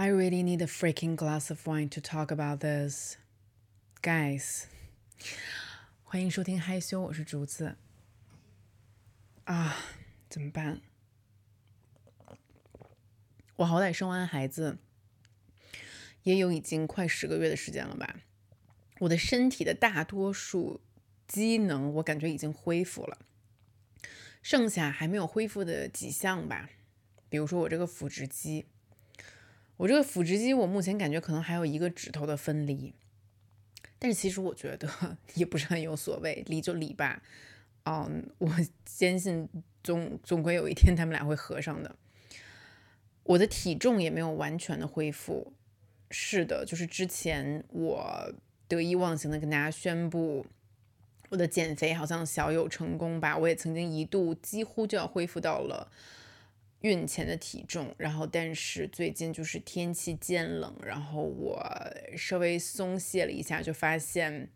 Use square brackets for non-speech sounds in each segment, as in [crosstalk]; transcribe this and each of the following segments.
I really need a freaking glass of wine to talk about this, guys. 欢迎收听害羞，我是竹子。啊，怎么办？我好歹生完孩子，也有已经快十个月的时间了吧？我的身体的大多数机能，我感觉已经恢复了，剩下还没有恢复的几项吧，比如说我这个腹直肌。我这个腹直肌，我目前感觉可能还有一个指头的分离，但是其实我觉得 [laughs] 也不是很有所谓，离就离吧。嗯，我坚信总总归有一天他们俩会合上的。我的体重也没有完全的恢复，是的，就是之前我得意忘形的跟大家宣布我的减肥好像小有成功吧，我也曾经一度几乎就要恢复到了。孕前的体重，然后但是最近就是天气渐冷，然后我稍微松懈了一下，就发现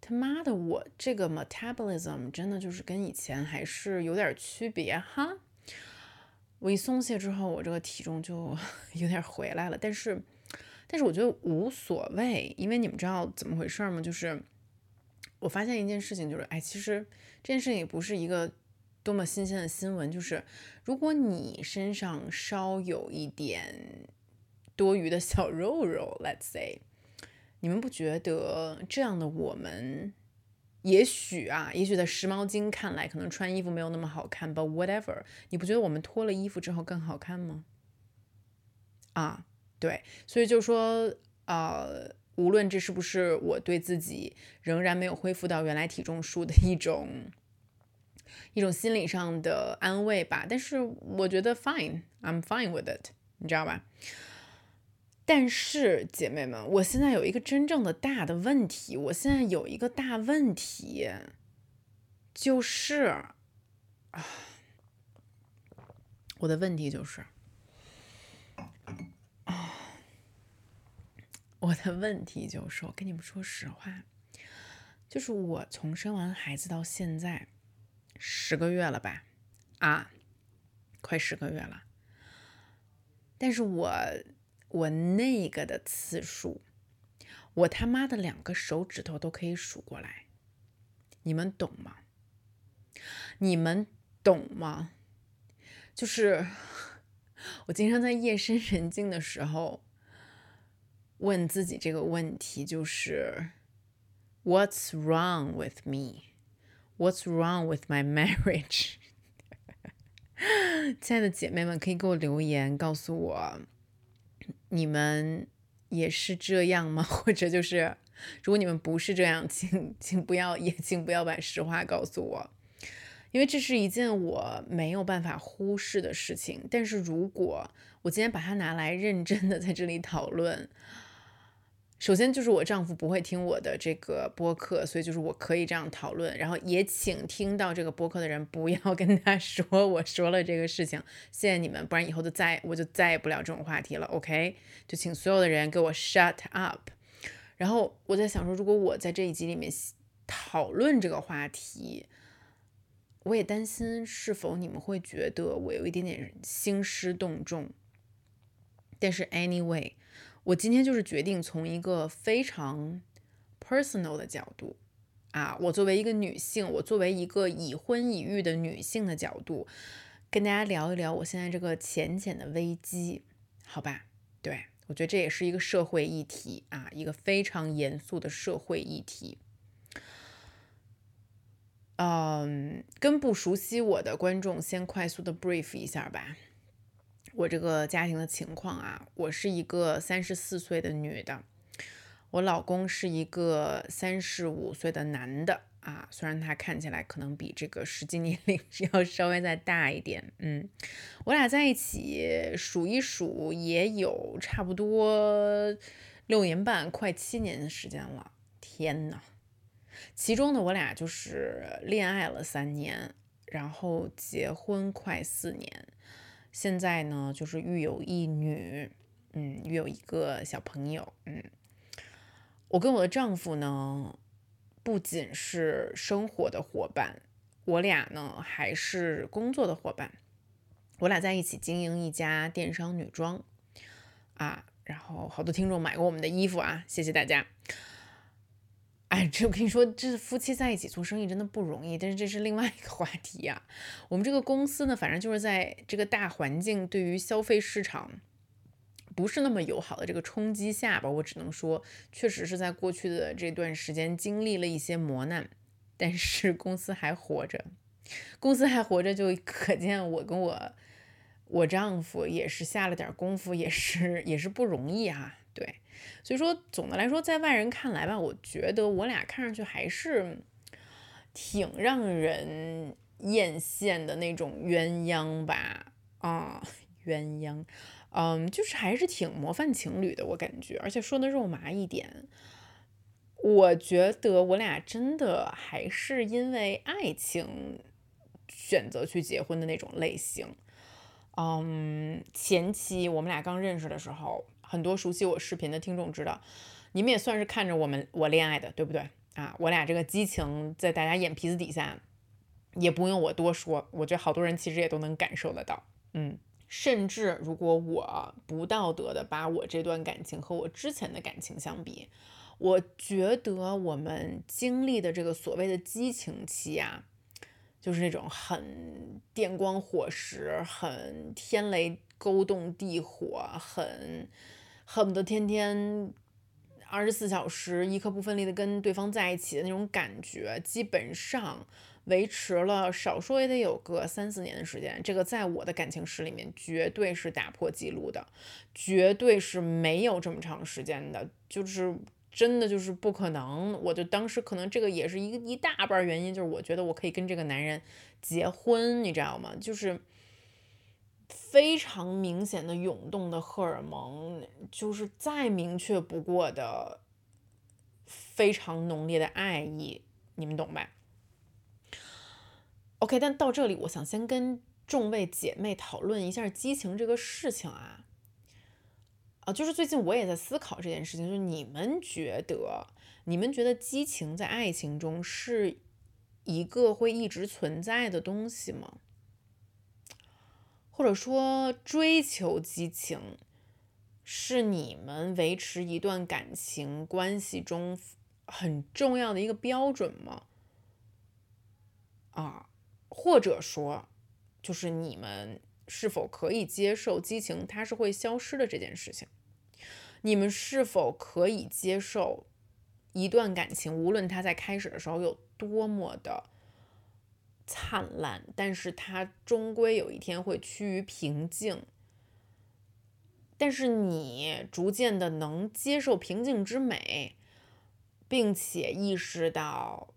他妈的我这个 metabolism 真的就是跟以前还是有点区别哈。我一松懈之后，我这个体重就 [laughs] 有点回来了，但是但是我觉得无所谓，因为你们知道怎么回事吗？就是我发现一件事情，就是哎，其实这件事情也不是一个。多么新鲜的新闻！就是如果你身上稍有一点多余的小肉肉，Let's say，你们不觉得这样的我们，也许啊，也许在时髦精看来，可能穿衣服没有那么好看，But whatever，你不觉得我们脱了衣服之后更好看吗？啊，对，所以就说，呃，无论这是不是我对自己仍然没有恢复到原来体重数的一种。一种心理上的安慰吧，但是我觉得 fine，I'm fine with it，你知道吧？但是姐妹们，我现在有一个真正的大的问题，我现在有一个大问题，就是啊，我的问题就是啊，我的问题就是，我跟你们说实话，就是我从生完孩子到现在。十个月了吧，啊，快十个月了。但是我我那个的次数，我他妈的两个手指头都可以数过来，你们懂吗？你们懂吗？就是我经常在夜深人静的时候问自己这个问题，就是 What's wrong with me？What's wrong with my marriage？[laughs] 亲爱的姐妹们，可以给我留言告诉我，你们也是这样吗？或者就是，如果你们不是这样，请请不要也请不要把实话告诉我，因为这是一件我没有办法忽视的事情。但是如果我今天把它拿来认真的在这里讨论，首先就是我丈夫不会听我的这个播客，所以就是我可以这样讨论。然后也请听到这个播客的人不要 [laughs] 跟他说我说了这个事情，谢谢你们，不然以后就再我就再也不聊这种话题了。OK，就请所有的人给我 shut up。然后我在想说，如果我在这一集里面讨论这个话题，我也担心是否你们会觉得我有一点点兴师动众。但是 anyway。我今天就是决定从一个非常 personal 的角度啊，我作为一个女性，我作为一个已婚已育的女性的角度，跟大家聊一聊我现在这个浅浅的危机，好吧？对我觉得这也是一个社会议题啊，一个非常严肃的社会议题。嗯，跟不熟悉我的观众先快速的 brief 一下吧。我这个家庭的情况啊，我是一个三十四岁的女的，我老公是一个三十五岁的男的啊，虽然他看起来可能比这个实际年龄 [laughs] 要稍微再大一点，嗯，我俩在一起数一数也有差不多六年半，快七年的时间了，天呐，其中呢，我俩就是恋爱了三年，然后结婚快四年。现在呢，就是育有一女，嗯，育有一个小朋友，嗯，我跟我的丈夫呢，不仅是生活的伙伴，我俩呢还是工作的伙伴，我俩在一起经营一家电商女装，啊，然后好多听众买过我们的衣服啊，谢谢大家。哎，这我跟你说，这夫妻在一起做生意真的不容易，但是这是另外一个话题呀。我们这个公司呢，反正就是在这个大环境对于消费市场不是那么友好的这个冲击下吧，我只能说，确实是在过去的这段时间经历了一些磨难，但是公司还活着，公司还活着就可见我跟我我丈夫也是下了点功夫，也是也是不容易哈。对，所以说总的来说，在外人看来吧，我觉得我俩看上去还是挺让人艳羡的那种鸳鸯吧，啊，鸳鸯，嗯，就是还是挺模范情侣的，我感觉，而且说的肉麻一点，我觉得我俩真的还是因为爱情选择去结婚的那种类型，嗯，前期我们俩刚认识的时候。很多熟悉我视频的听众知道，你们也算是看着我们我恋爱的，对不对啊？我俩这个激情在大家眼皮子底下，也不用我多说，我觉得好多人其实也都能感受得到。嗯，甚至如果我不道德的把我这段感情和我之前的感情相比，我觉得我们经历的这个所谓的激情期啊，就是那种很电光火石、很天雷勾动地火、很。恨不得天天二十四小时一刻不分离的跟对方在一起的那种感觉，基本上维持了少说也得有个三四年的时间。这个在我的感情史里面绝对是打破记录的，绝对是没有这么长时间的，就是真的就是不可能。我就当时可能这个也是一一大半原因，就是我觉得我可以跟这个男人结婚，你知道吗？就是。非常明显的涌动的荷尔蒙，就是再明确不过的非常浓烈的爱意，你们懂吧？OK，但到这里，我想先跟众位姐妹讨论一下激情这个事情啊，啊，就是最近我也在思考这件事情，就是你们觉得，你们觉得激情在爱情中是一个会一直存在的东西吗？或者说，追求激情是你们维持一段感情关系中很重要的一个标准吗？啊，或者说，就是你们是否可以接受激情它是会消失的这件事情？你们是否可以接受一段感情，无论它在开始的时候有多么的？灿烂，但是它终归有一天会趋于平静。但是你逐渐的能接受平静之美，并且意识到，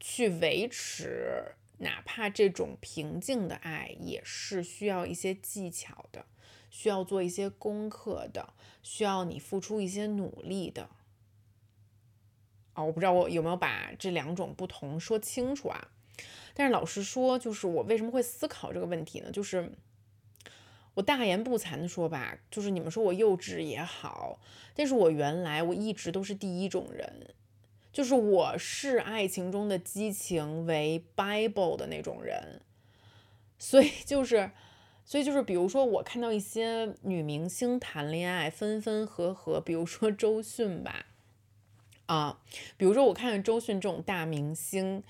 去维持哪怕这种平静的爱，也是需要一些技巧的，需要做一些功课的，需要你付出一些努力的。啊，我不知道我有没有把这两种不同说清楚啊？但是老实说，就是我为什么会思考这个问题呢？就是我大言不惭的说吧，就是你们说我幼稚也好，但是我原来我一直都是第一种人，就是我是爱情中的激情为 Bible 的那种人，所以就是，所以就是，比如说我看到一些女明星谈恋爱分分合合，比如说周迅吧，啊，比如说我看周迅这种大明星。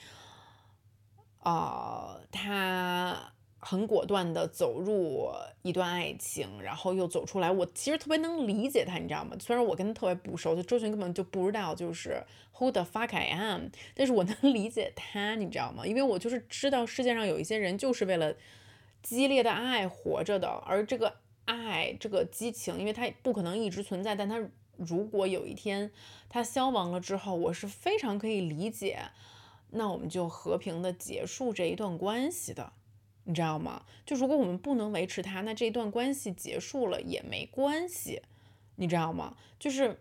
啊，他很果断的走入一段爱情，然后又走出来。我其实特别能理解他，你知道吗？虽然我跟他特别不熟，就周迅根本就不知道就是 Who the fuck I am，但是我能理解他，你知道吗？因为我就是知道世界上有一些人就是为了激烈的爱活着的，而这个爱，这个激情，因为它不可能一直存在，但它如果有一天它消亡了之后，我是非常可以理解。那我们就和平的结束这一段关系的，你知道吗？就如果我们不能维持它，那这一段关系结束了也没关系，你知道吗？就是，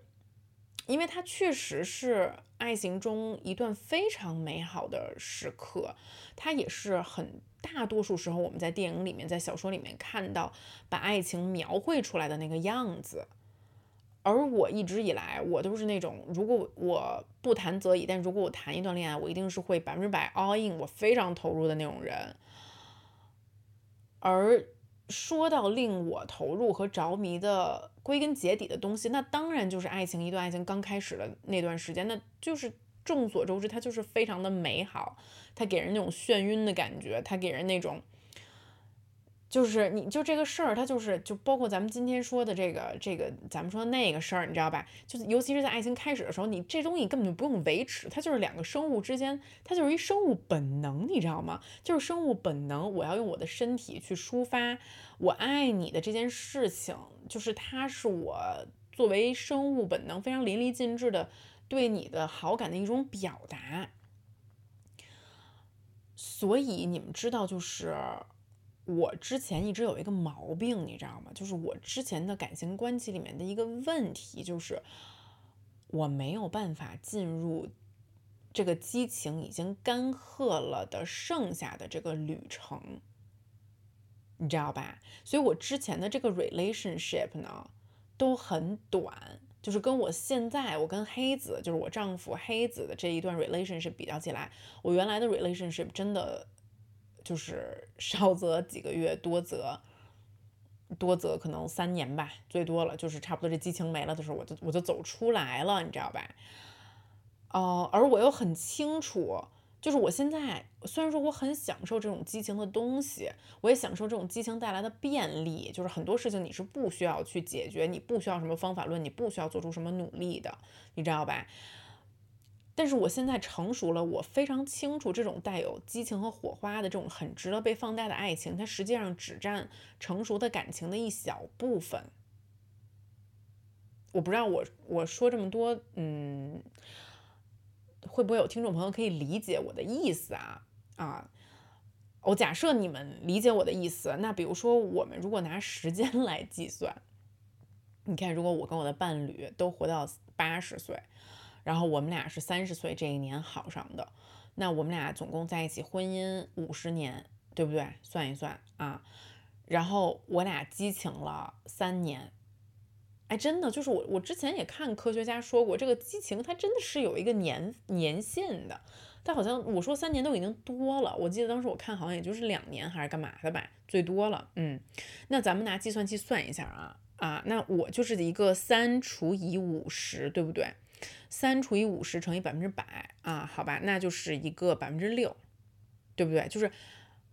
因为它确实是爱情中一段非常美好的时刻，它也是很大多数时候我们在电影里面、在小说里面看到把爱情描绘出来的那个样子。而我一直以来，我都是那种，如果我不谈则已，但如果我谈一段恋爱，我一定是会百分之百 all in，我非常投入的那种人。而说到令我投入和着迷的，归根结底的东西，那当然就是爱情。一段爱情刚开始的那段时间，那就是众所周知，它就是非常的美好，它给人那种眩晕的感觉，它给人那种。就是你就这个事儿，它就是就包括咱们今天说的这个这个，咱们说那个事儿，你知道吧？就是尤其是在爱情开始的时候，你这东西根本就不用维持，它就是两个生物之间，它就是一生物本能，你知道吗？就是生物本能，我要用我的身体去抒发我爱你的这件事情，就是它是我作为生物本能非常淋漓尽致的对你的好感的一种表达。所以你们知道，就是。我之前一直有一个毛病，你知道吗？就是我之前的感情关系里面的一个问题，就是我没有办法进入这个激情已经干涸了的剩下的这个旅程，你知道吧？所以我之前的这个 relationship 呢都很短，就是跟我现在我跟黑子，就是我丈夫黑子的这一段 relationship 比较起来，我原来的 relationship 真的。就是 [laughs] 少则几个月，多则多则可能三年吧，最多了就是差不多这激情没了的时候，我就我就走出来了，你知道吧？哦，而我又很清楚，就是我现在虽然说我很享受这种激情的东西，我也享受这种激情带来的便利，就是很多事情你是不需要去解决，你不需要什么方法论，你不需要做出什么努力的，你知道吧？但是我现在成熟了，我非常清楚，这种带有激情和火花的这种很值得被放大的爱情，它实际上只占成熟的感情的一小部分。我不知道我我说这么多，嗯，会不会有听众朋友可以理解我的意思啊？啊，我假设你们理解我的意思，那比如说我们如果拿时间 [laughs] 来计算，你看，如果我跟我的伴侣都活到八十岁。然后我们俩是三十岁这一年好上的，那我们俩总共在一起婚姻五十年，对不对？算一算啊，然后我俩激情了三年，哎，真的就是我我之前也看科学家说过，这个激情它真的是有一个年年限的，但好像我说三年都已经多了，我记得当时我看好像也就是两年还是干嘛的吧，最多了，嗯，那咱们拿计算器算一下啊啊，那我就是一个三除以五十，对不对？三除以五十乘以百分之百啊，好吧，那就是一个百分之六，对不对？就是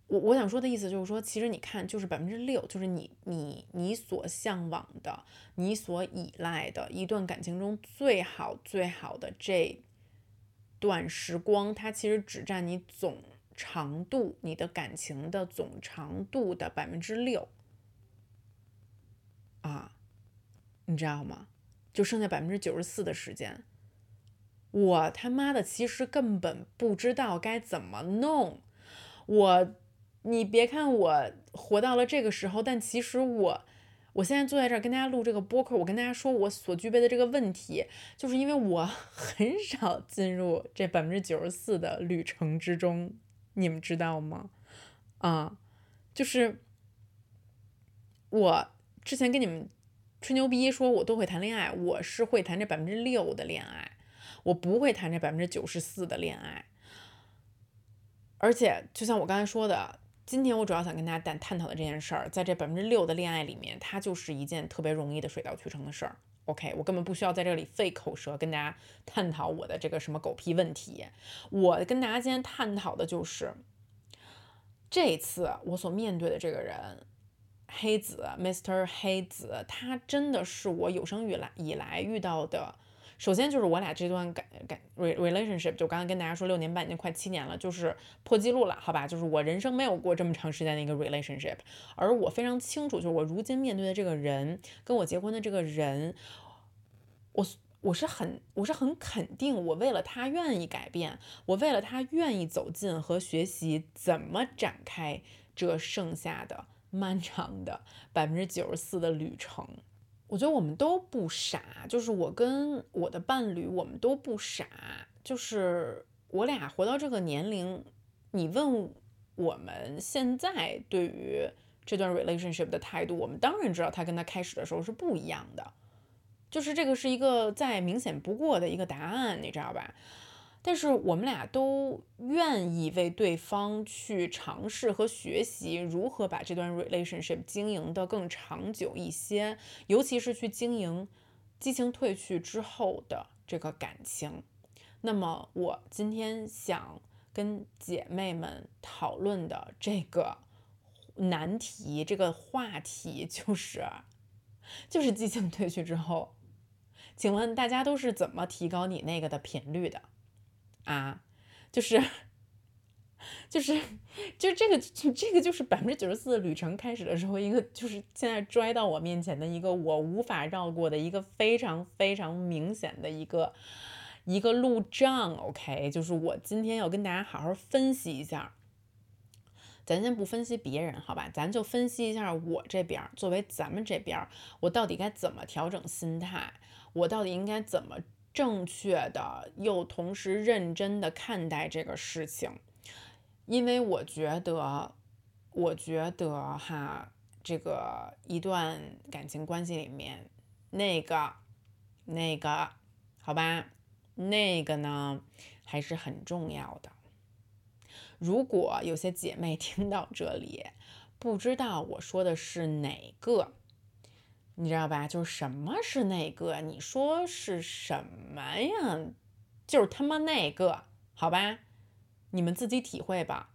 我我想说的意思就是说，其实你看，就是百分之六，就是你你你所向往的、你所依赖的一段感情中最好最好的这段时光，它其实只占你总长度、你的感情的总长度的百分之六啊，你知道吗？就剩下百分之九十四的时间。我他妈的其实根本不知道该怎么弄，我，你别看我活到了这个时候，但其实我，我现在坐在这儿跟大家录这个播客，我跟大家说我所具备的这个问题，就是因为我 [laughs] 很少进入这百分之九十四的旅程之中，你们知道吗？啊，就是我之前跟你们吹牛逼说我都会谈恋爱，我是会谈这百分之六的恋爱。我不会谈这百分之九十四的恋爱，而且就像我刚才说的，今天我主要想跟大家探探讨的这件事儿，在这百分之六的恋爱里面，它就是一件特别容易的水到渠成的事儿。OK，我根本不需要在这里费口舌跟大家探讨我的这个什么狗屁问题。我跟大家今天探讨的就是，这次我所面对的这个人，黑子，Mr. 黑子，他真的是我有生以来以来遇到的。首先就是我俩这段感感 relationship，就刚才跟大家说六年半已经快七年了，就是破纪录了，好吧？就是我人生没有过这么长时间的一个 relationship，而我非常清楚，就是我如今面对的这个人，跟我结婚的这个人，我我是很我是很肯定，我为了他愿意改变，我为了他愿意走进和学习怎么展开这剩下的漫长的百分之九十四的旅程。我觉得我们都不傻，就是我跟我的伴侣，我们都不傻。就是我俩活到这个年龄，你问我们现在对于这段 relationship 的态度，我们当然知道他跟他开始的时候是不一样的。就是这个是一个再明显不过的一个答案，你知道吧？但是我们俩都愿意为对方去尝试和学习如何把这段 relationship 经营的更长久一些，尤其是去经营激情褪去之后的这个感情。那么我今天想跟姐妹们讨论的这个难题，这个话题就是，就是激情褪去之后，请问大家都是怎么提高你那个的频率的？啊，就是，就是，就这个，这个就是百分之九十四的旅程开始的时候，一个就是现在拽到我面前的一个我无法绕过的一个非常非常明显的一个一个路障。OK，就是我今天要跟大家好好分析一下。咱先不分析别人，好吧？咱就分析一下我这边，作为咱们这边，我到底该怎么调整心态？我到底应该怎么？正确的又同时认真的看待这个事情，因为我觉得，我觉得哈，这个一段感情关系里面，那个，那个，好吧，那个呢还是很重要的。如果有些姐妹 [laughs] 听到这里，不知道我说的是哪个。你知道吧？就是什么是那个？你说是什么呀？就是他妈那个，好吧？你们自己体会吧。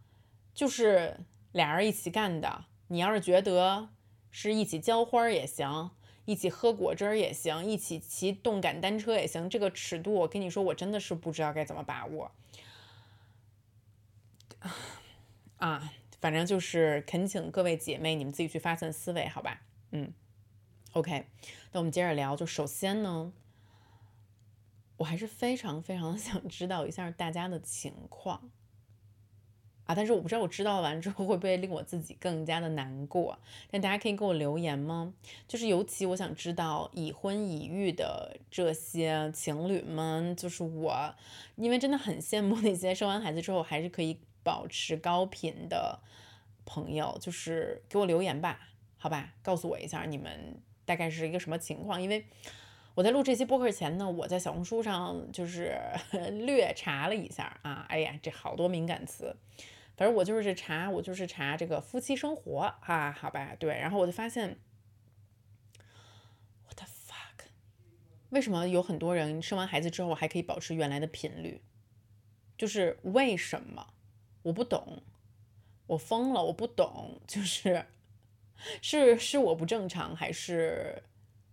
就是俩人一起干的。你要是觉得是一起浇花也行，一起喝果汁也行，一起骑动感单车也行。这个尺度，我跟你说，我真的是不知道该怎么把握。[sighs] 啊，反正就是恳请各位姐妹，你们自己去发散思维，好吧？嗯。OK，那我们接着聊。就首先呢，我还是非常非常想知道一下大家的情况啊，但是我不知道我知道完之后会不会令我自己更加的难过。但大家可以给我留言吗？就是尤其我想知道已婚已育的这些情侣们，就是我，因为真的很羡慕那些生完孩子之后还是可以保持高频的朋友，就是给我留言吧，好吧，告诉我一下你们。大概是一个什么情况？因为我在录这期播客前呢，我在小红书上就是 [laughs] 略查了一下啊，哎呀，这好多敏感词，反正我就是查，我就是查这个夫妻生活啊，好吧，对，然后我就发现，what the fuck，为什么有很多人生完孩子之后还可以保持原来的频率？就是为什么？我不懂，我疯了，我不懂，就是。是是我不正常，还是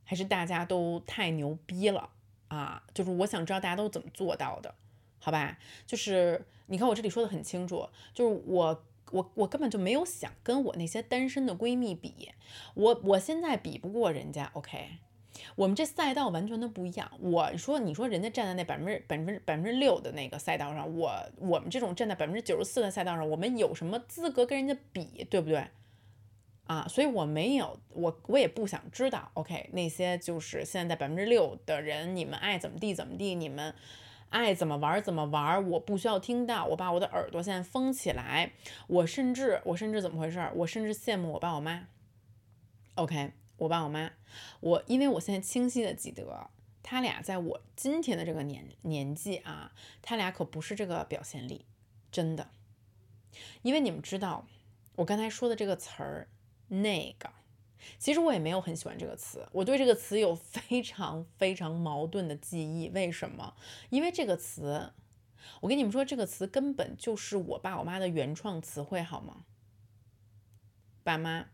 还是大家都太牛逼了啊？就是我想知道大家都怎么做到的，好吧？就是你看我这里说的很清楚，就是我我我根本就没有想跟我那些单身的闺蜜比，我我现在比不过人家，OK？我们这赛道完全都不一样。我说你说人家站在那百分之百分之百分之六的那个赛道上，我我们这种站在百分之九十四的赛道上，我们有什么资格跟人家比，对不对？啊，所以我没有，我我也不想知道。OK，那些就是现在百分之六的人，你们爱怎么地怎么地，你们爱怎么玩怎么玩，我不需要听到。我把我的耳朵现在封起来。我甚至，我甚至怎么回事？我甚至羡慕我爸我妈。OK，我爸我妈，我因为我现在清晰的记得，他俩在我今天的这个年年纪啊，他俩可不是这个表现力，真的。因为你们知道，我刚才说的这个词儿。那个，其实我也没有很喜欢这个词，我对这个词有非常非常矛盾的记忆。为什么？因为这个词，我跟你们说，这个词根本就是我爸我妈的原创词汇，好吗？爸妈，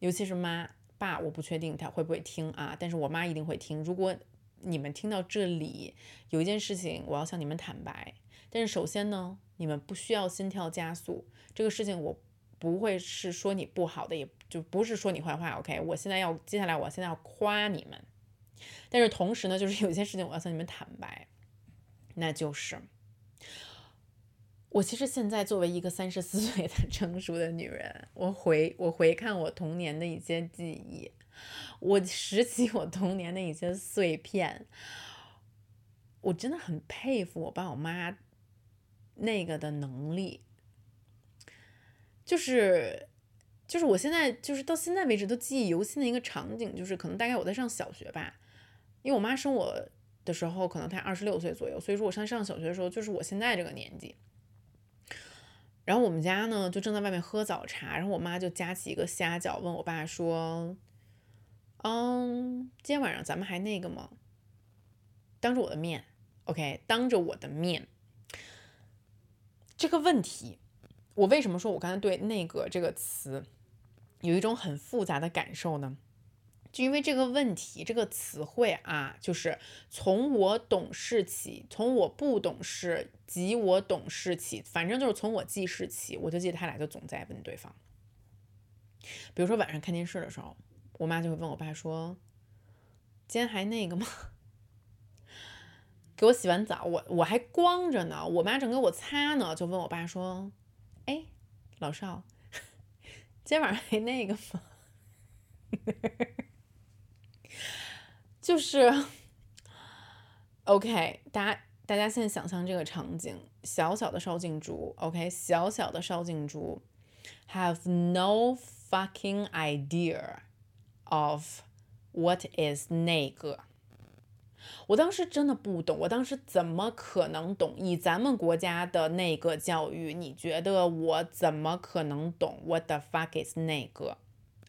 尤其是妈爸，我不确定他会不会听啊，但是我妈一定会听。如果你们听到这里，有一件事情我要向你们坦白，但是首先呢，你们不需要心跳加速，这个事情我。不会是说你不好的，也就不是说你坏话。OK，我现在要接下来，我现在要夸你们，但是同时呢，就是有些事情我要向你们坦白，那就是我其实现在作为一个三十四岁的成熟的女人，我回我回看我童年的一些记忆，我拾起我童年的一些碎片，我真的很佩服我爸我妈那个的能力。就是，就是我现在就是到现在为止都记忆犹新的一个场景，就是可能大概我在上小学吧，因为我妈生我的时候，可能才二十六岁左右，所以说我上上小学的时候就是我现在这个年纪。然后我们家呢就正在外面喝早茶，然后我妈就夹起一个虾饺，问我爸说：“嗯，今天晚上咱们还那个吗？”当着我的面，OK，当着我的面，这个问题，我为什么说我刚才对“那个”这个词有一种很复杂的感受呢？就因为这个问题，这个词汇啊，就是从我懂事起，从我不懂事及我懂事起，反正就是从我记事起，我就记得他俩就总在问对方。比如说晚上看电视的时候，我妈就会问我爸说：“今天还那个吗？”给我洗完澡，我我还光着呢，我妈正给我擦呢，就问我爸说：“哎，老少，[laughs] 今晚上还那个吗？” [laughs] 就是 OK，大家大家现在想象这个场景，小小的烧镜竹，OK，小小的烧镜竹，have no fucking idea of what is 那个。我当时真的不懂，我当时怎么可能懂？以咱们国家的那个教育，你觉得我怎么可能懂？What the fuck is 那个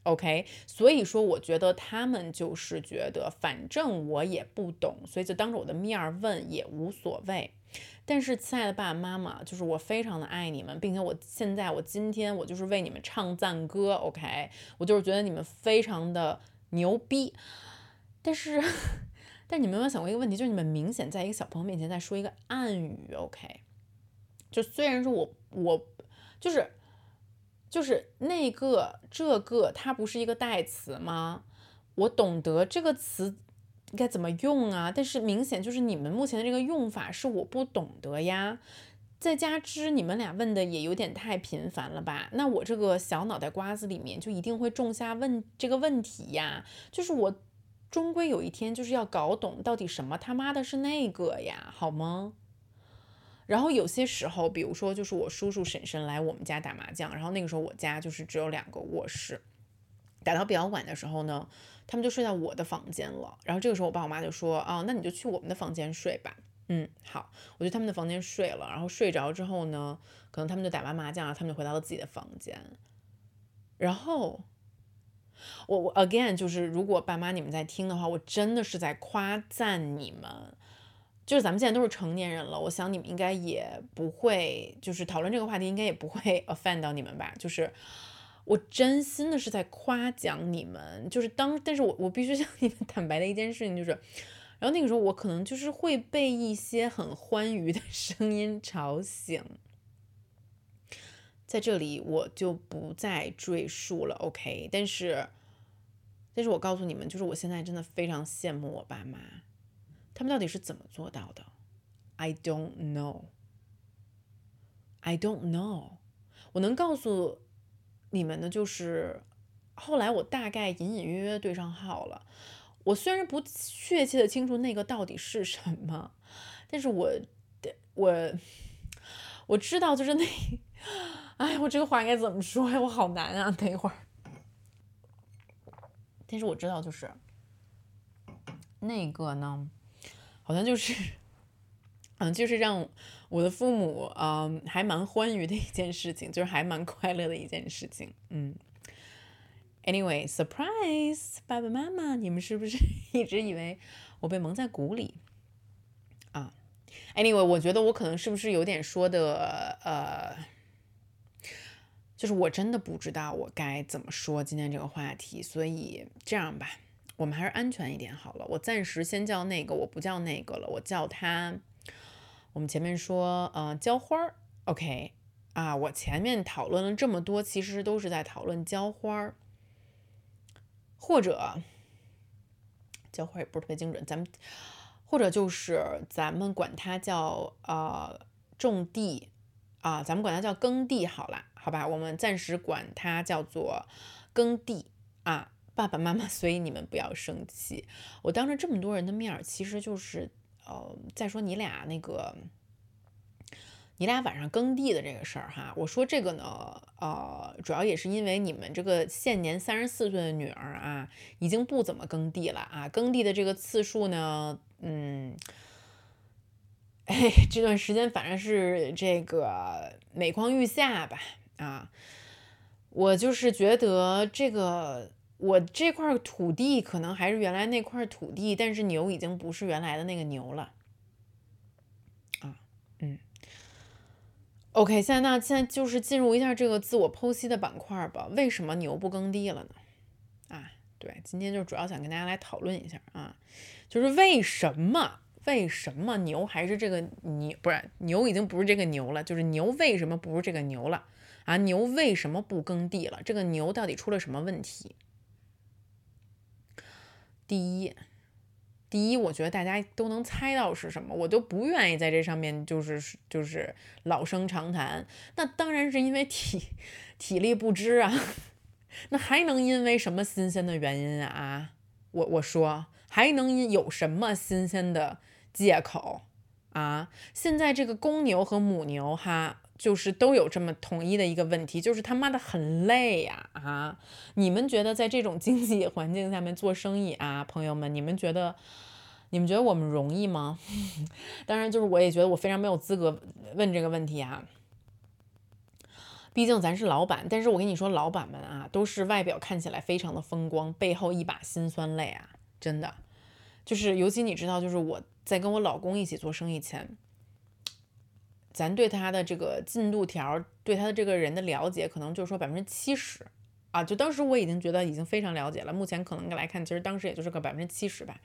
？OK，所以说我觉得他们就是觉得，反正我也不懂，所以就当着我的面儿问也无所谓。但是，亲爱的爸爸妈妈，就是我非常的爱你们，并且我现在我今天我就是为你们唱赞歌，OK，我就是觉得你们非常的牛逼。但是，但你们有没有想过一个问题？就是你们明显在一个小朋友面前在说一个暗语，OK？就虽然说我我就是。就是那个这个，它不是一个代词吗？我懂得这个词应该怎么用啊，但是明显就是你们目前的这个用法是我不懂得呀。再加之你们俩问的也有点太频繁了吧？那我这个小脑袋瓜子里面就一定会种下问这个问题呀。就是我终归有一天就是要搞懂到底什么他妈的是那个呀，好吗？然后有些时候，比如说，就是我叔叔婶婶来我们家打麻将，然后那个时候我家就是只有两个卧室，打到比较晚的时候呢，他们就睡在我的房间了。然后这个时候我爸我妈就说啊，那你就去我们的房间睡吧。嗯，好，我去他们的房间睡了。然后睡着之后呢，可能他们就打完麻将，他们就回到了自己的房间。然后我我 again 就是如果爸妈你们在听的话，我真的是在夸赞你们。就是咱们现在都是成年人了，我想你们应该也不会，就是讨论这个话题，应该也不会 [laughs] offend 到你们吧？就是我真心的是在夸奖你们，就是当，但是我我必须向你们 [laughs] 坦白的一件事情就是，然后那个时候我可能就是会被一些很欢愉的声音吵醒，在这里我就不再赘述了，OK？但是，但是我告诉你们，就是我现在真的非常羡慕我爸妈。他们到底是怎么做到的？I don't know. I don't know. 我能告诉你们的，就是后来我大概隐隐约约对上号了。我虽然不确切的清楚那个到底是什么，但是我我我知道，就是那，哎，我这个话该怎么说呀？我好难啊！等一会儿。但是我知道，就是那个呢。好像就是，嗯，就是让我的父母，嗯，还蛮欢愉的一件事情，就是还蛮快乐的一件事情，嗯。Anyway，surprise，爸爸妈妈，你们是不是 [laughs] 一直以为我被蒙在鼓里啊？Anyway，我觉得我可能是不是有点说的，呃，就是我真的不知道我该怎么说今天这个话题，所以这样吧。我们还是安全一点好了。我暂时先叫那个，我不叫那个了，我叫他。我们前面说，呃，浇花儿，OK 啊。我前面讨论了这么多，其实都是在讨论浇花儿，或者浇花也不是特别精准。咱们或者就是咱们管它叫呃种地啊，咱们管它叫耕地好了，好吧？我们暂时管它叫做耕地啊。爸爸妈妈，所以你们不要生气。我当着这么多人的面儿，其实就是，呃，再说你俩那个，你俩晚上耕地的这个事儿哈。我说这个呢，呃，主要也是因为你们这个现年三十四岁的女儿啊，已经不怎么耕地了啊。耕地的这个次数呢，嗯，[laughs] 哎，这段时间反正是这个每况愈下吧。啊，我就是觉得这个我这块土地可能还是原来那块土地，但是牛已经不是原来的那个牛了。啊，嗯。OK，现在那现在就是进入一下这个自我剖析的板块吧。为什么牛不耕地了呢？啊，对，今天就主要想跟大家来讨论一下啊，就是为什么为什么牛还是这个牛，不是牛已经不是这个牛了，就是牛为什么不是这个牛了啊？牛为什么不耕地了？这个牛到底出了什么问题？第一。第一，我觉得大家都能猜到是什么，我就不愿意在这上面就是就是老生常谈。那当然是因为体体力不支啊，[laughs] 那还能因为什么新鲜的原因啊？我我说还能有什么新鲜的借口啊？现在这个公牛和母牛哈，就是都有这么统一的一个问题，就是他妈的很累呀啊！你们觉得在这种经济环境下面做生意啊，朋友们，你们觉得？你们觉得我们容易吗？[laughs] 当然，就是我也觉得我非常没有资格问这个问题啊。毕竟咱是老板，但是我跟你说，老板们啊，都是外表看起来非常的风光，背后一把辛酸泪啊，真的。就是尤其你知道，就是我在跟我老公一起做生意前，咱对他的这个进度条，对他的这个人的了解，可能就是说百分之七十啊。就当时我已经觉得已经非常了解了，目前可能来看，其实当时也就是个百分之七十吧。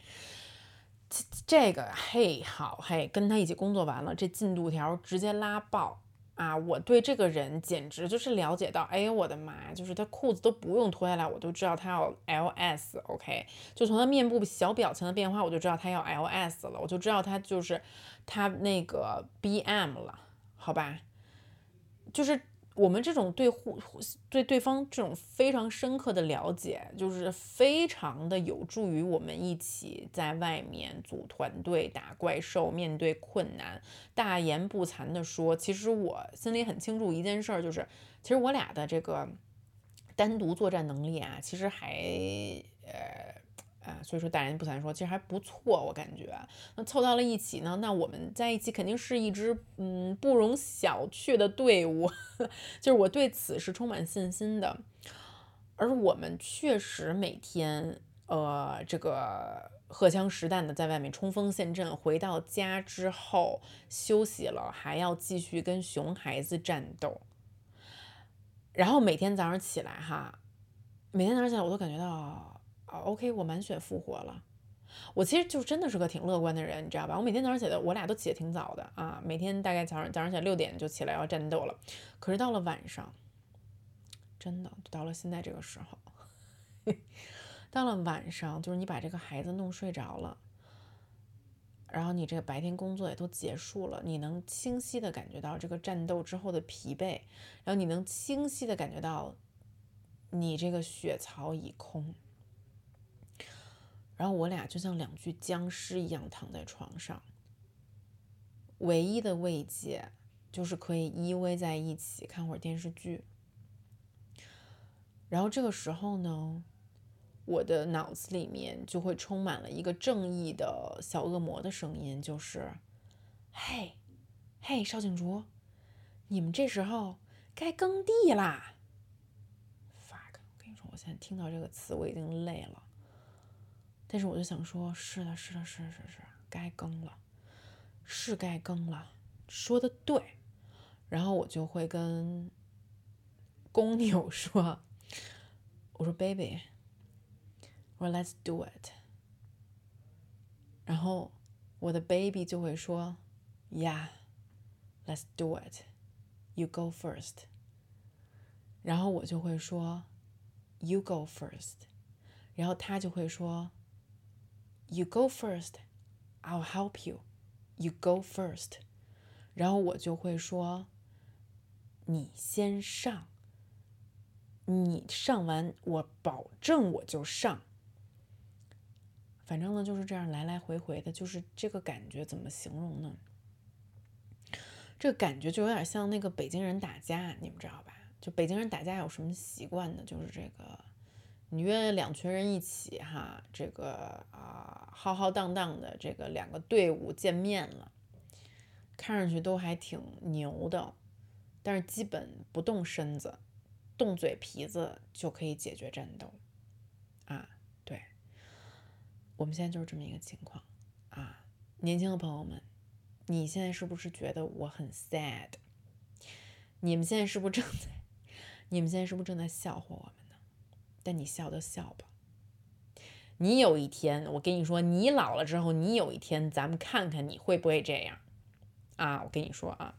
这个嘿好嘿，跟他一起工作完了，这进度条直接拉爆啊！我对这个人简直就是了解到，哎呦我的妈呀，就是他裤子都不用脱下来，我都知道他要 L S，OK，就从他面部小表情的变化，我就知道他要 L S 了，我就知道他就是他那个 B M 了，好吧，就是。我们这种对互对对方这种非常深刻的了解，就是非常的有助于我们一起在外面组团队打怪兽，面对困难。大言不惭的说，其实我心里很清楚一件事儿，就是其实我俩的这个单独作战能力啊，其实还呃。啊，所以说大言不惭说，其实还不错，我感觉。那凑到了一起呢，那我们在一起肯定是一支嗯不容小觑的队伍，[laughs] 就是我对此是充满信心的。而我们确实每天呃这个荷枪实弹的在外面冲锋陷阵，回到家之后休息了，还要继续跟熊孩子战斗。然后每天早上起来哈，每天早上起来我都感觉到。OK，我满血复活了。我其实就真的是个挺乐观的人，你知道吧？我每天早上起来，我俩都起得挺早的啊。每天大概早上早上起来六点就起来要战斗了。可是到了晚上，真的到了现在这个时候，[laughs] 到了晚上，就是你把这个孩子弄睡着了，然后你这个白天工作也都结束了，你能清晰的感觉到这个战斗之后的疲惫，然后你能清晰的感觉到你这个血槽已空。然后我俩就像两具僵尸一样躺在床上，唯一的慰藉就是可以依偎在一起看会儿电视剧。然后这个时候呢，我的脑子里面就会充满了一个正义的小恶魔的声音，就是：“嘿，嘿，邵景竹，你们这时候该耕地啦。”fuck，我跟你说，我现在听到这个词我已经累了。但是我就想说，是的，是的，是是是，该更了，是该更了，说的对。然后我就会跟公牛说：“我说，baby，我说，let's do it。”然后我的 baby 就会说：“Yeah，let's do it。You go first。”然后我就会说：“You go first。”然后他就会说。You go first, I'll help you. You go first，然后我就会说，你先上，你上完我保证我就上。反正呢就是这样来来回回的，就是这个感觉怎么形容呢？这个感觉就有点像那个北京人打架，你们知道吧？就北京人打架有什么习惯呢？就是这个。你约两群人一起哈，这个啊浩浩荡荡的这个两个队伍见面了，看上去都还挺牛的，但是基本不动身子，动嘴皮子就可以解决战斗啊！对，我们现在就是这么一个情况啊，年轻的朋友们，你现在是不是觉得我很 sad？你们现在是不是正在？[laughs] 你们现在是不是正在笑话我们？但你笑就笑吧，你有一天，我跟你说，你老了之后，你有一天，咱们看看你会不会这样啊？我跟你说啊，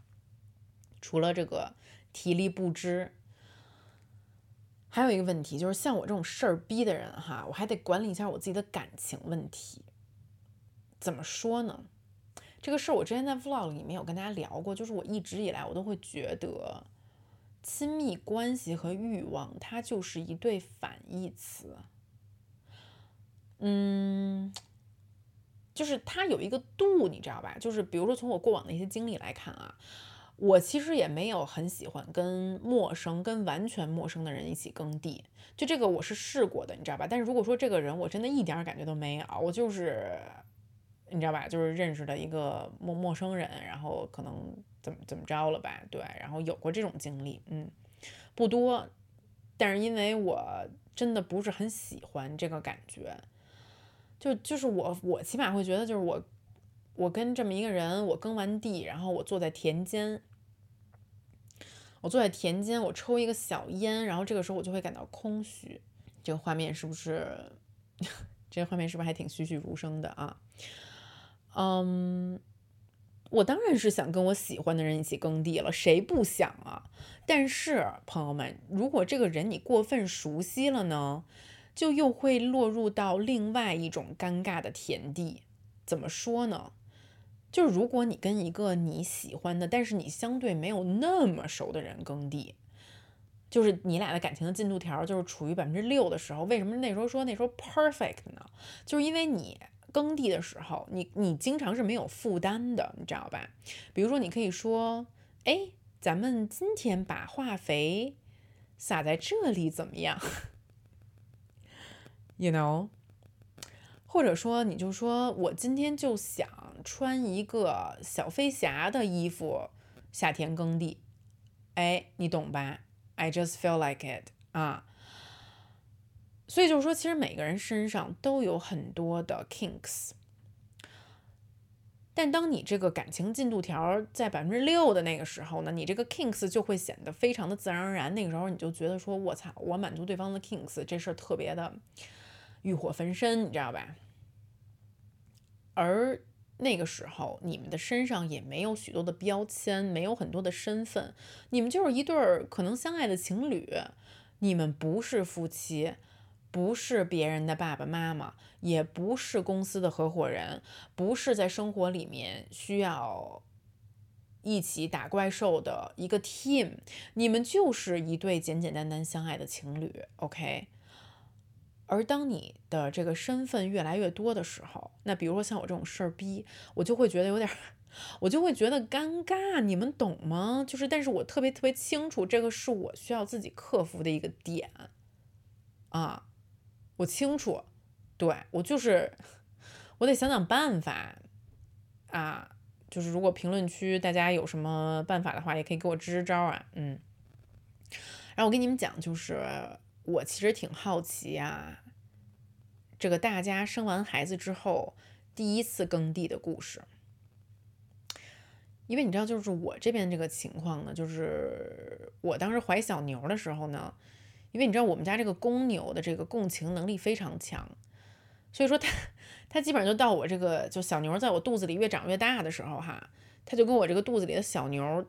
除了这个体力不支，还有一个问题就是，像我这种事儿逼的人哈，我还得管理一下我自己的感情问题。怎么说呢？这个事儿我之前在 vlog 里面有跟大家聊过，就是我一直以来我都会觉得。亲密关系和欲望，它就是一对反义词。嗯，就是它有一个度，你知道吧？就是比如说从我过往的一些经历来看啊，我其实也没有很喜欢跟陌生、跟完全陌生的人一起耕地。就这个我是试过的，你知道吧？但是如果说这个人我真的一点感觉都没有，我就是。你知道吧？就是认识的一个陌陌生人，然后可能怎么怎么着了吧？对，然后有过这种经历，嗯，不多，但是因为我真的不是很喜欢这个感觉，就就是我我起码会觉得，就是我我跟这么一个人，我耕完地，然后我坐在田间，我坐在田间，我抽一个小烟，然后这个时候我就会感到空虚。这个画面是不是？[laughs] 这个画面是不是还挺栩栩如生的啊？嗯，我当然是想跟我喜欢的人一起耕地了，谁不想啊？但是朋友们，如果这个人你过分熟悉了呢，就又会落入到另外一种尴尬的田地。怎么说呢？就是如果你跟一个你喜欢的，但是你相对没有那么熟的人耕地，就是你俩的感情的进度条就是处于百分之六的时候，为什么那时候说那时候 perfect 呢？就是因为你。耕地的时候，你你经常是没有负担的，你知道吧？比如说，你可以说，哎，咱们今天把化肥撒在这里怎么样？You know？或者说，你就说我今天就想穿一个小飞侠的衣服，夏天耕地，哎，你懂吧？I just feel like it 啊。所以就是说，其实每个人身上都有很多的 kinks，但当你这个感情进度条在百分之六的那个时候呢，你这个 kinks 就会显得非常的自然而然。那个时候你就觉得说，我操，我满足对方的 kinks 这事儿特别的欲火焚身，你知道吧？而那个时候，你们的身上也没有许多的标签，没有很多的身份，你们就是一对儿可能相爱的情侣，你们不是夫妻。不是别人的爸爸妈妈，也不是公司的合伙人，不是在生活里面需要一起打怪兽的一个 team，你们就是一对简简单单相爱的情侣，OK。而当你的这个身份越来越多的时候，那比如说像我这种事儿逼，我就会觉得有点，[laughs] 我就会觉得尴尬，你们懂吗？就是，但是我特别特别清楚，这个是我需要自己克服的一个点啊。我清楚，对我就是，我得想想办法啊！就是如果评论区大家有什么办法的话，也可以给我支支招啊，嗯。然后我跟你们讲，就是我其实挺好奇啊，这个大家生完孩子之后第一次耕地的故事，因为你知道，就是我这边这个情况呢，就是我当时怀小牛的时候呢。因为你知道我们家这个公牛的这个共情能力非常强，所以说它它基本上就到我这个就小牛在我肚子里越长越大的时候哈，它就跟我这个肚子里的小牛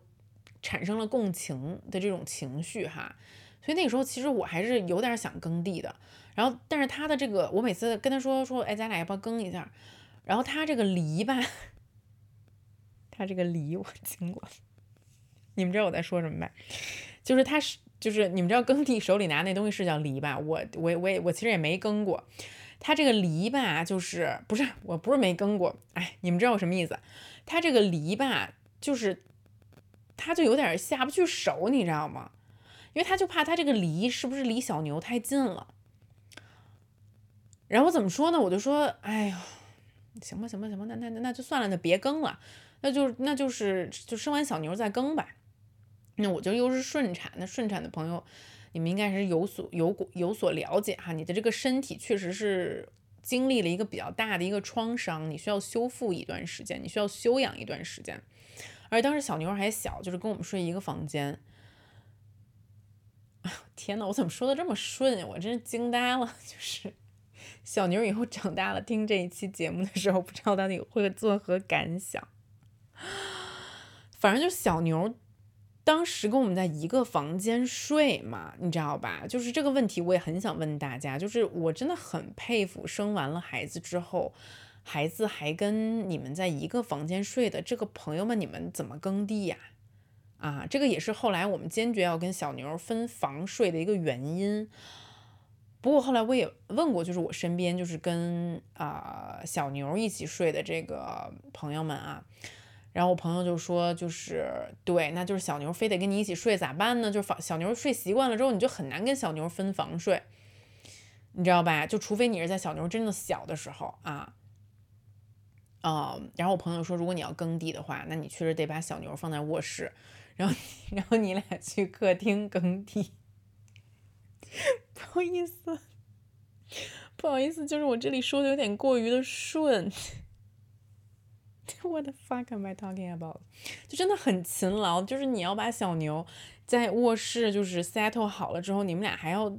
产生了共情的这种情绪哈，所以那个时候其实我还是有点想耕地的，然后但是它的这个我每次跟他说说哎咱俩要不要耕一下，然后它这个犁吧，它这个犁我 [laughs] 经过，你们知道我在说什么吧？就是它是。就是你们知道耕地手里拿那东西是叫犁吧，我我我也我其实也没耕过，它这个犁吧就是不是我不是没耕过，哎，你们知道我什么意思？它这个犁吧就是它就有点下不去手，你知道吗？因为他就怕他这个犁是不是离小牛太近了，然后怎么说呢？我就说，哎呀，行吧，行吧，行吧，那那那就算了，那别更了，那就那就是就生完小牛再更吧。那我就又是顺产，那顺产的朋友，你们应该是有所有有所了解哈。你的这个身体确实是经历了一个比较大的一个创伤，你需要修复一段时间，你需要休养一段时间。而当时小牛还小，就是跟我们睡一个房间。[laughs] 天呐，我怎么说的这么顺呀？我真是惊呆了。就是 [laughs] 小牛以后长大了，听这一期节目的时候，不知道到底会作何感想。[sighs] 反正就小牛。当时跟我们在一个房间睡嘛，你知道吧？就是这个问题，我也很想问大家。就是我真的很佩服生完了孩子之后，孩子还跟你们在一个房间睡的这个朋友们，你们怎么耕地呀？啊，这个也是后来我们坚决要跟小牛分房睡的一个原因。不过后来我也问过，就是我身边就是跟啊小牛一起睡的这个朋友们啊。然后我朋友就说，就是对，那就是小牛非得跟你一起睡咋办呢？就是房小牛睡习惯了之后，你就很难跟小牛分房睡，你知道吧？就除非你是在小牛真的小的时候啊，嗯。然后我朋友说，如果你要耕地的话，那你确实得把小牛放在卧室，然后然后你俩去客厅耕地。不好意思，不好意思，就是我这里说的有点过于的顺。[laughs] What the fuck am I talking about？就真的很勤劳，就是你要把小牛在卧室就是 settle 好了之后，你们俩还要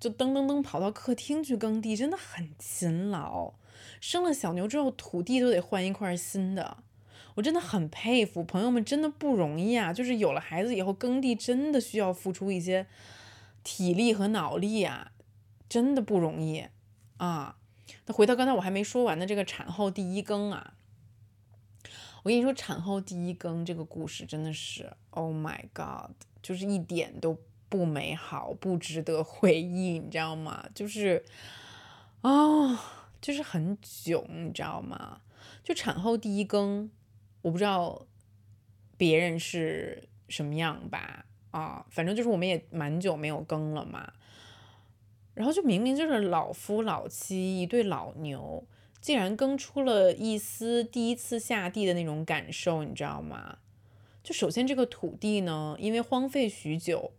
就噔噔噔跑到客厅去耕地，真的很勤劳。生了小牛之后，土地都得换一块新的，我真的很佩服朋友们，真的不容易啊！就是有了孩子以后，耕地真的需要付出一些体力和脑力啊，真的不容易啊。那回到刚才我还没说完的这个产后第一更啊。我跟你说，产后第一更这个故事真的是，Oh my God，就是一点都不美好，不值得回忆，你知道吗？就是，哦，就是很囧，你知道吗？就产后第一更，我不知道别人是什么样吧，啊，反正就是我们也蛮久没有更了嘛。然后就明明就是老夫老妻，一对老牛。竟然更出了一丝第一次下地的那种感受，你知道吗？就首先这个土地呢，因为荒废许久，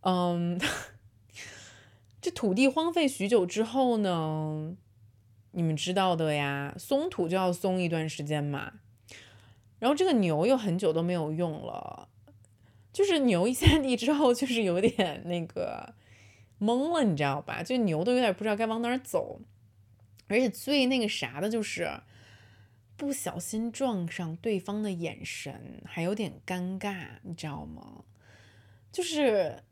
嗯，[laughs] 这土地荒废许久之后呢，你们知道的呀，松土就要松一段时间嘛。然后这个牛又很久都没有用了，就是牛一下地之后，就是有点那个懵了，你知道吧？就牛都有点不知道该往哪儿走。而且最那个啥的，就是不小心撞上对方的眼神，还有点尴尬，你知道吗？就是，